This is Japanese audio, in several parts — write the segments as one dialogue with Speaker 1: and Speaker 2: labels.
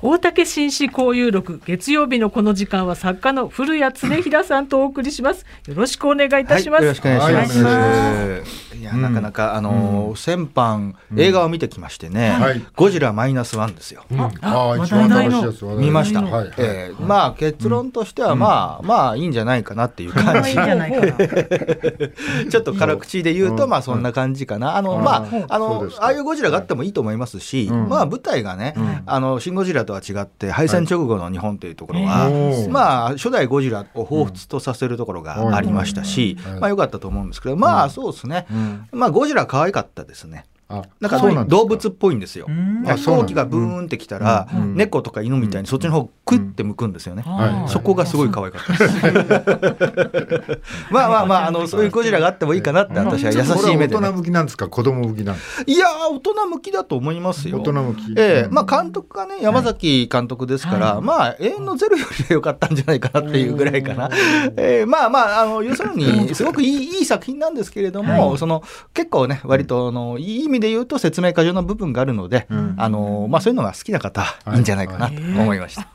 Speaker 1: 大竹紳士交友録月曜日のこの時間は作家の古谷恒平さんとお送りします。よろしくお願いいたします、
Speaker 2: はい、よろしくお願いします。い。や、なかなかあの先般映画を見てきましてね、ゴジラマイナスワンですよ、
Speaker 3: ああ一番楽しい
Speaker 2: 見ました、はえまあ結論としてはまあ、まあいいんじゃないかなっていう感じ。ちょっと辛口で言うとまあそんな感じかな。あのまああのああいうゴジラがあってもいいと思いますし、まあ舞台がね、あのシン・ゴジラとは違って敗戦直後の日本というところは、まあ初代ゴジラを彷彿とさせるところがありましたし、まあ良かったと思うんですけどまあそうですね、まあゴジラ可愛かったですね。なんか動物っぽいんですよ。飛行機がブーンってきたら、猫とか犬みたいにそっちの方クッて向くんですよね。そこがすごい可愛かったです。まあまあまああのそういうゴジラがあってもいいかなって私は優しい目で、
Speaker 3: 大人向きなんですか？子供向きなん
Speaker 2: いや大人向きだと思いますよ。
Speaker 3: 大人向き。
Speaker 2: ええ。まあ監督がね山崎監督ですから、まあ永遠のゼロよりは良かったんじゃないかなっていうぐらいかな。ええ。まあまああの要するにすごくいいいい作品なんですけれども、その結構ね割とあのいい意味で言うと説明過剰な部分があるので、うん、あのまあ、そういうのが好きな方、い、いんじゃないかなと思いました。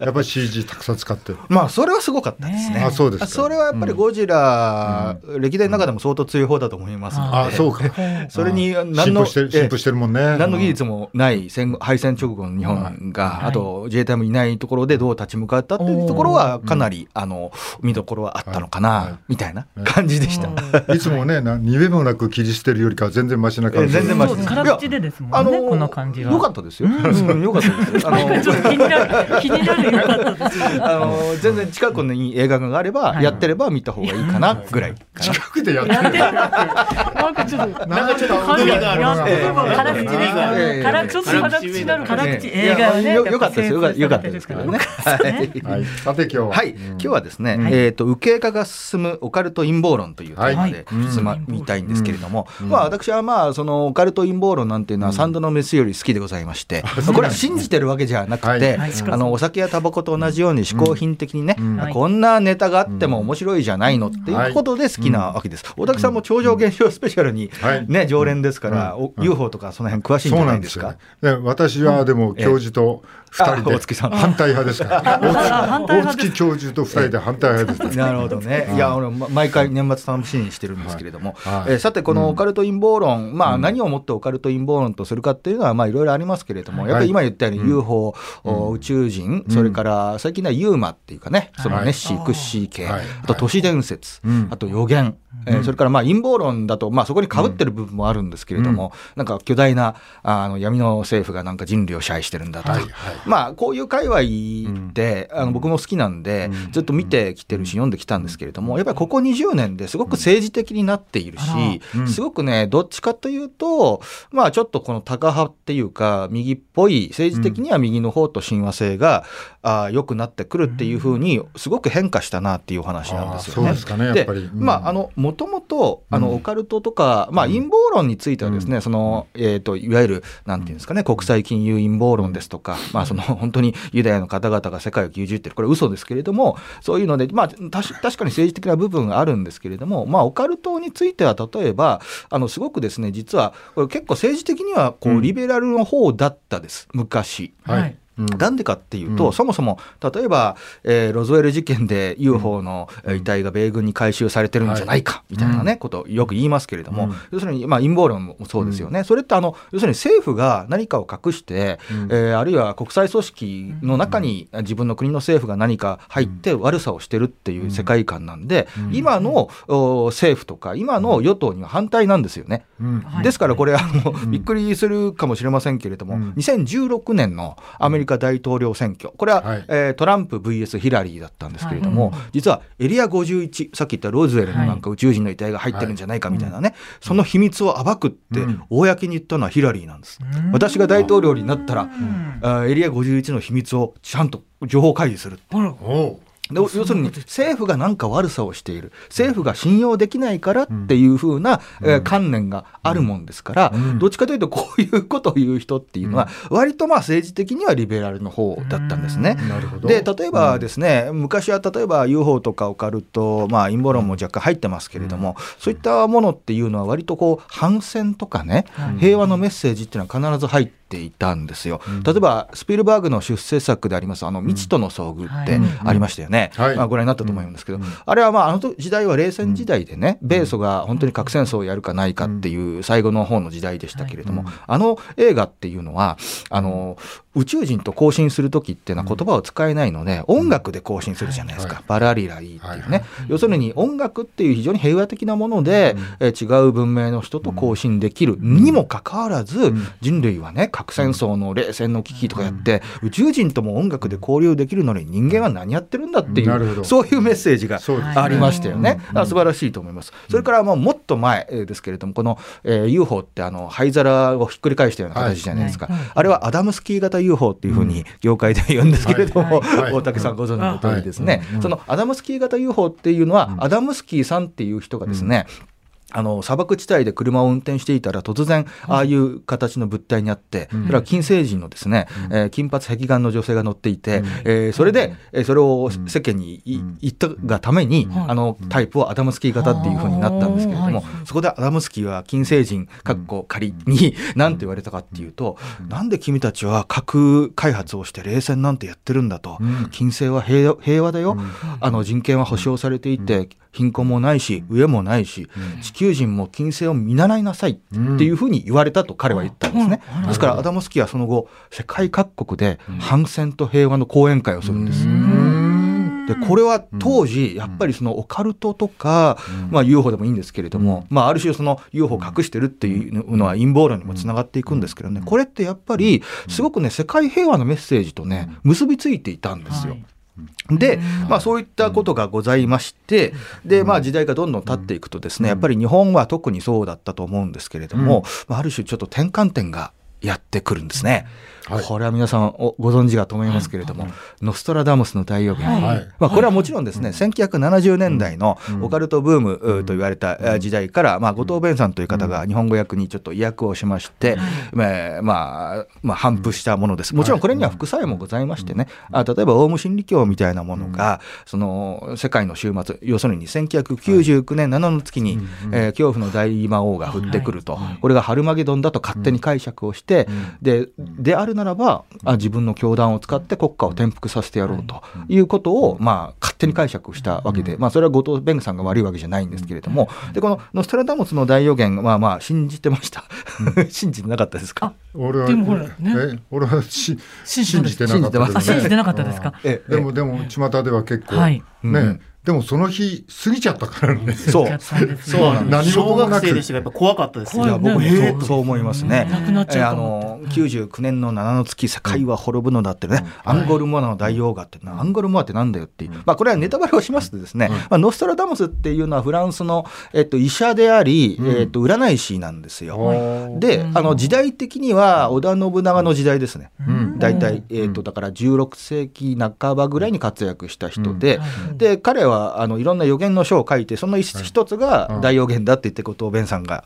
Speaker 3: やっぱり CG たくさん使って。る。
Speaker 2: まあそれはすごかったですね。
Speaker 3: あそうです
Speaker 2: それはやっぱりゴジラ、うん、歴代の中でも相当強い方だと思いますので、
Speaker 3: あそうか。
Speaker 2: それに何の
Speaker 3: 進歩してるもんね。
Speaker 2: 何の技術もない戦敗戦直後の日本が、あと自衛隊もいないところでどう立ち向かったっていうところはかなり、あの見どころはあったのかな、みたいな感じでした。
Speaker 3: い。つもね、逃げもなく切り捨てるよりか全然マシな感じ。
Speaker 1: 全然マシ。辛口でですもんね、あのー、この感じは。
Speaker 2: 良かったですよ。うん、良かったです。あのー、
Speaker 1: ちょっと気になる、気になる良かったです。
Speaker 2: あのー、全然近くに映画があれば、やってれば見た方がいいかなぐらい。
Speaker 3: 近くでやってる。なん
Speaker 1: かちょっと、なんかちょっと感じがある。辛口ですか。辛ちょっと辛口なる辛口映画ね。
Speaker 2: 良かったですよ。良かったですからね。
Speaker 3: はい。さて今日は。
Speaker 2: はい。今日はですね、えっと右傾化が進むオカルト陰謀論というテーマで進まみたいんですけれども、まあ私はまあそのオカルト陰謀論なんていうのは三度の飯より好きでございまして、これは信じてるわけじゃなくて、あのお酒やタバコと同じように嗜好品的にね、こんなネタがあっても面白いじゃないのっていうことで好きなわけです。大竹さんも超常現象スペシャルにね、常連ですから、UFO とかその辺詳しいんじゃないですか。
Speaker 3: 私はでも教授と二人で。反対派ですから。大月教授と二人で反対派です。
Speaker 2: なるほどね。いや、俺毎回年末楽しみにしてるんですけれども、えさてこのオカルト陰謀論、まあ何をもってオカルト陰謀論とするかっていうのはまあいろいろありますけれども、やっぱり今言ったように UFO、宇宙人、それから最近ではユーマっていうかね、そのネッシークッシー系、あと都市伝説、あと予言、えそれからまあ陰謀論だとまあそこにかぶってる部分もあるんですけれども、なんか巨大なあの闇の政府がなんか人類を支配してるんだとか、まあこういう界隈で、あの僕も好きなんで、ずっと見てきてるし読んできたんですけれども、やっぱりここ20年ですごく政治的になっているし、すごくねどっちかというとまあちょっとこのタカ派っていうか右っぽい政治的には右の方と親和性が、あ良くなってくるっていうふうにすごく変化したなっていうお話なんですよね。でまああのもともとあのオカルトとか、まあ陰謀論についてはですね、そのえっ、といわゆるなんていうんですかね国際金融陰謀論ですとか、まあその 本当にユダヤの方々が世界を牛耳ってる。これ嘘ですけれどもそういうのでまあ確かに政治的な部分があるんですけれどもまあオカルトについては例えばあのすごくですね実はこれ結構政治的にはこうリベラルの方だったです、昔。はいなんでかっていうと、うん、そもそも例えば、えー、ロズウェル事件で UFO の遺体が米軍に回収されてるんじゃないかみたいなね、ことをよく言いますけれども、うん、要するに、まあ、陰謀論もそうですよね、うん、それってあの要するに政府が何かを隠して、うん、えー、あるいは国際組織の中に自分の国の政府が何か入って悪さをしてるっていう世界観なんで、今の政府とか今の与党には反対なんですよね。ですからこれあの、びっくりするかもしれませんけれども、2016年のアメリカカ大統領選挙、これは、はい、えー、トランプ VS ヒラリーだったんですけれども、はい、実はエリア51、さっき言ったローズウェルのなんか宇宙人の遺体が入ってるんじゃないかみたいなね、はい、その秘密を暴くって、公に言ったのはヒラリーなんです。私が大統領になったら、エリア51の秘密をちゃんと情報開示する。要するに政府が何か悪さをしている。政府が信用できないからっていうふうな、うん、えー、観念があるもんですから、うん、どっちかというとこういうことを言う人っていうのは割とまあ政治的にはリベラルの方だったんですね。で例えばですね、昔は例えば UFO とかオカルト、まあ、陰謀論も若干入ってますけれども、そういったものっていうのは割とこう反戦とかね、平和のメッセージっていうのは必ず入ってていたんですよ。例えばスピルバーグの出世作でありますあの未知との遭遇ってありましたよね。まあご覧になったと思うんですけど、あれはまああの時代は冷戦時代でね、米ソが本当に核戦争をやるかないかっていう最後の方の時代でしたけれども、あの映画っていうのはあの宇宙人と交信する時っていうのは言葉を使えないので、音楽で交信するじゃないですか、バラリラリーっていうね、要するに音楽っていう非常に平和的なもので、え違う文明の人と交信できる。にもかかわらず、人類はね核戦争の冷戦の危機とかやって、宇宙人とも音楽で交流できるのに人間は何やってるんだっていう、そういうメッセージがありましたよね。素晴らしいと思います。それからもうもっと前ですけれどもこの、えー、UFO ってあの灰皿をひっくり返したような形じゃないですか、あれはアダムスキー型 UFO っていうふうに業界で言うんですけれども、大竹さんご存知の通りですね、そのアダムスキー型 UFO っていうのは、アダムスキーさんっていう人がですね、あの砂漠地帯で車を運転していたら突然ああいう形の物体にあって、それは金星人のですね、えー、金髪壁眼の女性が乗っていて、えー、それで、えー、それを世間に言ったがために、あのタイプをアダムスキー型っていうふうになったんですけれども、そこでアダムスキーは金星人かっこ仮に何て言われたかっていうと、なんで君たちは核開発をして冷戦なんてやってるんだと、金星は平平和だよ、あの人権は保障されていて、貧困もないし上もないし、地球人も金星を見習いなさいっていうふうに言われたと彼は言ったんですね、ですからアダモスキーはその後世界各国で反戦と平和の講演会をするんです。でこれは当時やっぱりそのオカルトとか、まあ、UFO でもいいんですけれども、まあ、ある種その UFO を隠してるっていうのは陰謀論にもつながっていくんですけどね。これってやっぱりすごくね世界平和のメッセージとね結びついていたんですよ。はいで、まあ、そういったことがございまして、で、まあ、時代がどんどん経っていくとですね、やっぱり日本は特にそうだったと思うんですけれども、ある種ちょっと転換点がやってくるんですね。はい、これは皆さんご存知かと思いますけれども、はい、ノストラダムスの大予言、はい、まあ、これはもちろんですね、1970年代のオカルトブームと言われた時代から、まあ、後藤弁さんという方が日本語訳にちょっと意訳をしまして、まあまあ、まあ、反布したものです。もちろんこれには副作用もございましてね、あ例えばオウム真理教みたいなものが、その世界の終末、要するに1999年7の月に、えー、恐怖の大魔王が降ってくると、これがハルマゲドンだと勝手に解釈をして、でであるならばあ自分の教団を使って国家を転覆させてやろうとい。うことを、まあ、勝手に解釈したわけで、まあ、それは後藤弁護さんが悪いわけじゃないんですけれどもでこのノストラダムスの大予言まあまあ信じてました。信じてなかったですか？
Speaker 3: 俺はでもほら、ね、俺はし信じてなかった。です、
Speaker 1: ね、信じてなかったですか？
Speaker 3: えでもでも巷では結構、はい、ね、でもその日過ぎちゃったからね。
Speaker 2: そう。
Speaker 4: そう。何事もなく。でしたやっぱ怖かったです。いや
Speaker 2: 僕もそうそう思いますね。なくなっちゃう。あの99年の7の月世界は滅ぶのだってね。アンゴルモアの大王がってアンゴルモアってなんだよっていう。まあこれはネタバレをしますとですね。まあノストラダムスっていうのはフランスのえっと医者でありえっと占い師なんですよ。であの時代的には織田信長の時代ですね。大体えっとだから16世紀半ばぐらいに活躍した人でで彼ははあのいろんな予言の書を書いてその一つが大予言だって言ってことをベンさんが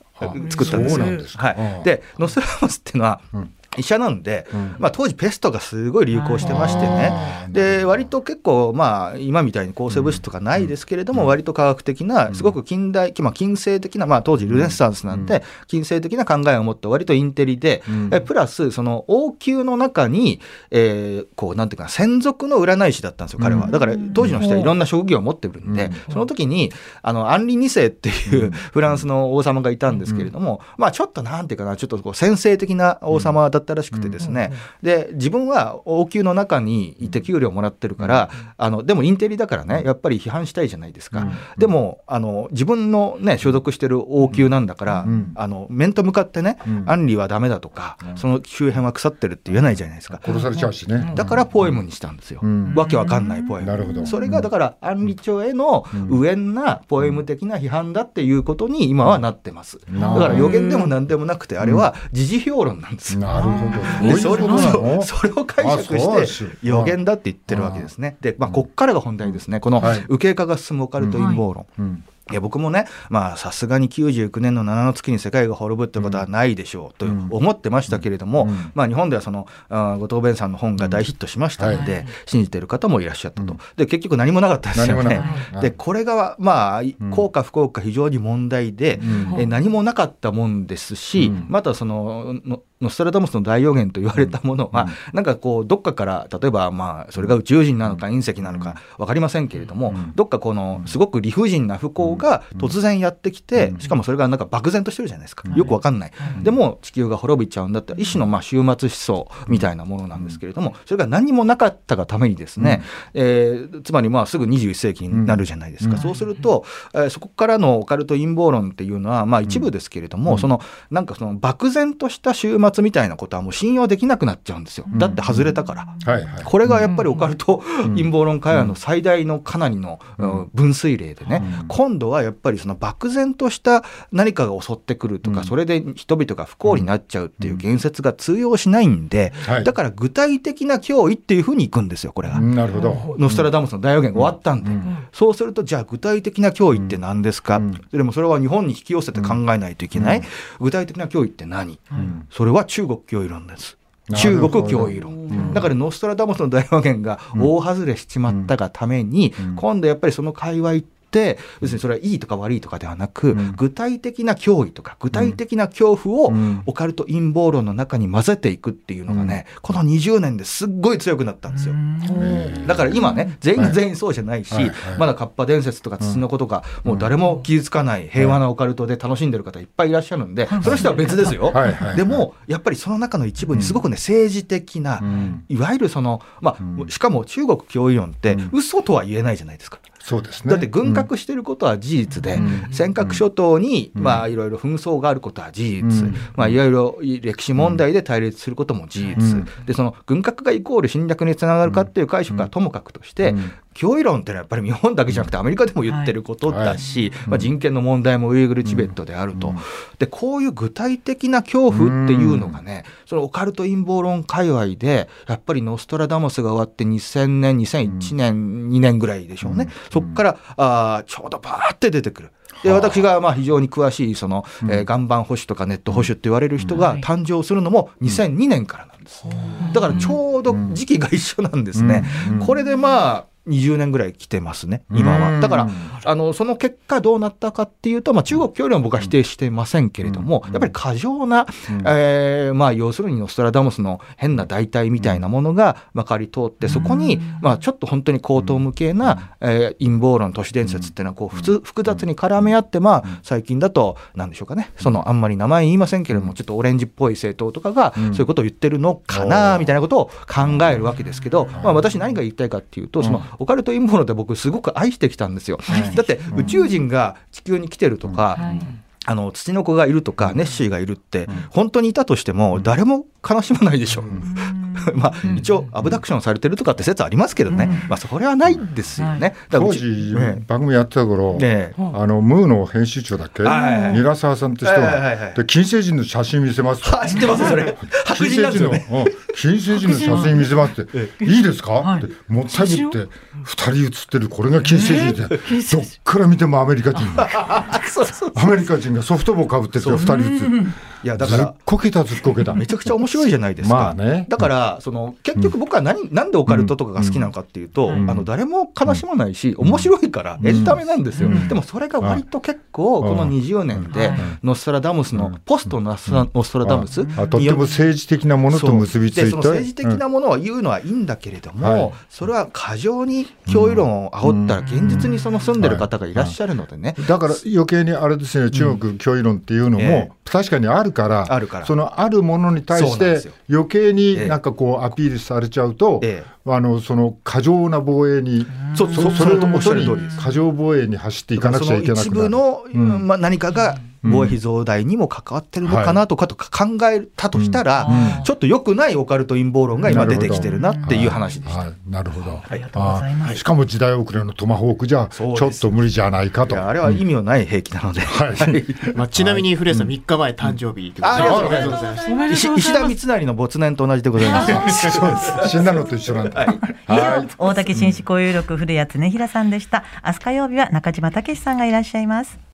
Speaker 2: 作ったんですよ。はい、でノストラダムスっていうのは、うん医者なんで、うん、まあ、当時ペストがすごい流行してましてね。で割と結構まあ今みたいに抗生物質とかないですけれども、うん、割と科学的なすごく近代、まあ、近世的な、まあ、当時ルネッサンスなんで、近世的な考えを持った割とインテリで、えプラスその王宮の中に、えー、こうなんていうか専属の占い師だったんですよ彼は。だから当時の人はいろんな職業を持ってるんで、その時にあのアンリ2世っていうフランスの王様がいたんですけれども、まあちょっとなんていうかなちょっとこう先生的な王様だったらしくてですね、で自分は王宮の中にいて給料もらってるから、あのでもインテリだからねやっぱり批判したいじゃないですか、でもあの自分のね所属してる王宮なんだから、あの面と向かってね、アンリはダメだとか、その周辺は腐ってるって言えないじゃないですか。
Speaker 3: 殺されちゃうしね。
Speaker 2: だからポエムにしたんですよ、わけわかんないポエム。なるほど。それがだからアンリ朝への無縁なポエム的な批判だっていうことに今はなってます、だから予言でも何でもなくてあれは時事評論なんです
Speaker 3: なる
Speaker 2: でそれをそれを解釈して予言だって言ってるわけですね。で、まあ、こっからが本題ですね。この右傾化が進むオカルト陰謀論。いや僕もねまあさすがに99年の7の月に世界が滅ぶってことはないでしょうと思ってましたけれども、うん。うん、まあ、日本ではその後藤弁さんの本が大ヒットしましたので、はい、信じてる方もいらっしゃったと、で結局何もなかったですよね。でこれがまあ効果不効果非常に問題で、え何もなかったもんですし、またそのノストラダムスの大予言と言われたものは、うん、なんかこうどっかから例えばまあそれが宇宙人なのか隕石なのか分かりませんけれども、うん、どっかこのすごく理不尽な不幸が突然やってきて、しかもそれがなんか漠然としてるじゃないですか、よく分かんない、でも地球が滅びちゃうんだったら一種のまあ終末思想みたいなものなんですけれどもそれが何もなかったがためにですね、えー、つまりまあすぐ21世紀になるじゃないですか、そうすると、えー、そこからのオカルト陰謀論っていうのはまあ一部ですけれども、そのなんかその漠然とした終末みたいなことはもう信用できなくなっちゃうんですよ、だって外れたから、はいはい、これがやっぱりオカルト陰謀論会話の最大のかなりの分水嶺でね、今度はやっぱりその漠然とした何かが襲ってくるとか、それで人々が不幸になっちゃうっていう言説が通用しないんで、だから具体的な脅威っていうふうにいくんですよこれが。
Speaker 3: なるほど。
Speaker 2: ノストラダムスの大予言が終わったんで、そうするとじゃあ具体的な脅威って何ですか、でもそれは日本に引き寄せて考えないといけない、具体的な脅威って何、それは中国脅威論です。中国脅威論、だからノストラダムスの大予言が大外れしちまったがために、今度やっぱりその界隈ってって要するにそれはいいとか悪いとかではなく、うん、具体的な脅威とか具体的な恐怖をオカルト陰謀論の中に混ぜていくっていうのがね、この20年ですっごい強くなったんですよ。だから今ね全員全員そうじゃないし、はい。はい。はい、まだカッパ伝説とか土の子とか、もう誰も傷つかない平和なオカルトで楽しんでる方いっぱいいらっしゃるんで、その人は別ですよ。はい。はい。はい、でもやっぱりその中の一部にすごくね政治的な、いわゆるそのまあ、しかも中国脅威論って嘘とは言えないじゃないですか。
Speaker 3: そうですね、
Speaker 2: だって軍拡してることは事実で、うん、尖閣諸島に、まあ、いろいろ紛争があることは事実、うん、まあ、いろいろ歴史問題で対立することも事実、うん、でその軍拡がイコール侵略につながるかっていう解釈はともかくとして、脅威論ってのはやっぱり日本だけじゃなくてアメリカでも言ってることだし、まあ、人権の問題もウイグルチベットであると、でこういう具体的な恐怖っていうのがね、そのオカルト陰謀論界隈でやっぱりノストラダムスが終わって2000年2001年、2年ぐらいでしょうね、そこからあちょうどバーって出てくる。で私がまあ非常に詳しいその、えー、岩盤保守とかネット保守って言われる人が誕生するのも2002年からなんです。だからちょうど時期が一緒なんですね。これでまあ20年ぐらい来てますね、今は。だから、あのその結果どうなったかっていうと、まあ、中国協力は僕は否定してませんけれども、やっぱり過剰な、えー、まあ、要するにノストラダムスの変な代替みたいなものがまかり通って、そこに、まあ、ちょっと本当に高等無形な、えー、陰謀論、都市伝説っていうのはこう普通複雑に絡め合って、まあ、最近だと、なんでしょうかね、そのあんまり名前言いませんけれども、ちょっとオレンジっぽい政党とかが、そういうことを言ってるのかな、みたいなことを考えるわけですけど、まあ、私何が言いたいかっていうと、そのオカルト陰謀論って僕すごく愛してきたんですよ。だって宇宙人が地球に来てるとか、あの土の子がいるとかネッシーがいるって本当にいたとしても誰も悲しまないでしょ。まあ、一応アブダクションされてるとかって説ありますけどね、まあ、それはないですよね。
Speaker 3: 当時、番組やってた頃、ね、あのムーの編集長だっけ、韮沢さんって人が、で金星人の写真見せます
Speaker 2: 知ってますそれ。
Speaker 3: 金星人の、金星人の写真見せますって。いいですか、ってもったいぶって二人写ってるこれが金星人で、どっから見てもアメリカ人 アメリカ人がソフトボーかぶってて二人写っていやだから。ずっこけたずっこけた。
Speaker 2: めちゃくちゃ面白いじゃないですか、
Speaker 3: まあね、
Speaker 2: だからその結局僕は何、うん、なんでオカルトとかが好きなのかっていうと、うん、あの誰も悲しまないし、面白いからエンタメなんですよ、でもそれが割と結構この20年でノストラダムスのポストノストラダムス
Speaker 3: とっても政治的なものと結びついて。そ
Speaker 2: の政治的なものは言うのはいいんだけれども、それは過剰に脅威論を煽ったら現実にその住んでる方がい。らっしゃるのでね、
Speaker 3: だから余計にあれですね中国脅威論っていうのも確かにあるから
Speaker 2: あるから。
Speaker 3: そのあるものに対して余計になんかこうアピールされちゃうと、ええ、あのその過剰な防衛にそそそれともとに過剰防衛に走っていかなくちゃいけなくなる。
Speaker 2: 一部の、うん、まあ、何かが防衛費増大にも関わってるのかなとかと考えたとしたら、ちょっと良くないオカルト陰謀論が今出てきてるなっていう話でした。
Speaker 3: なるほど。ありがとうございます。しかも時代遅れのトマホークじゃちょっと無理じゃないかと。
Speaker 2: あれは意味のない兵器なので。
Speaker 4: まあちなみに古谷さん3日前誕生日ありがとうござい
Speaker 2: ます。石田三成の没年と同じでございます。
Speaker 3: 死んだのと一緒なんだ。
Speaker 5: はい。大竹紳士交友録古谷恒平さんでした。明日火曜日は中島武さんがいらっしゃいます。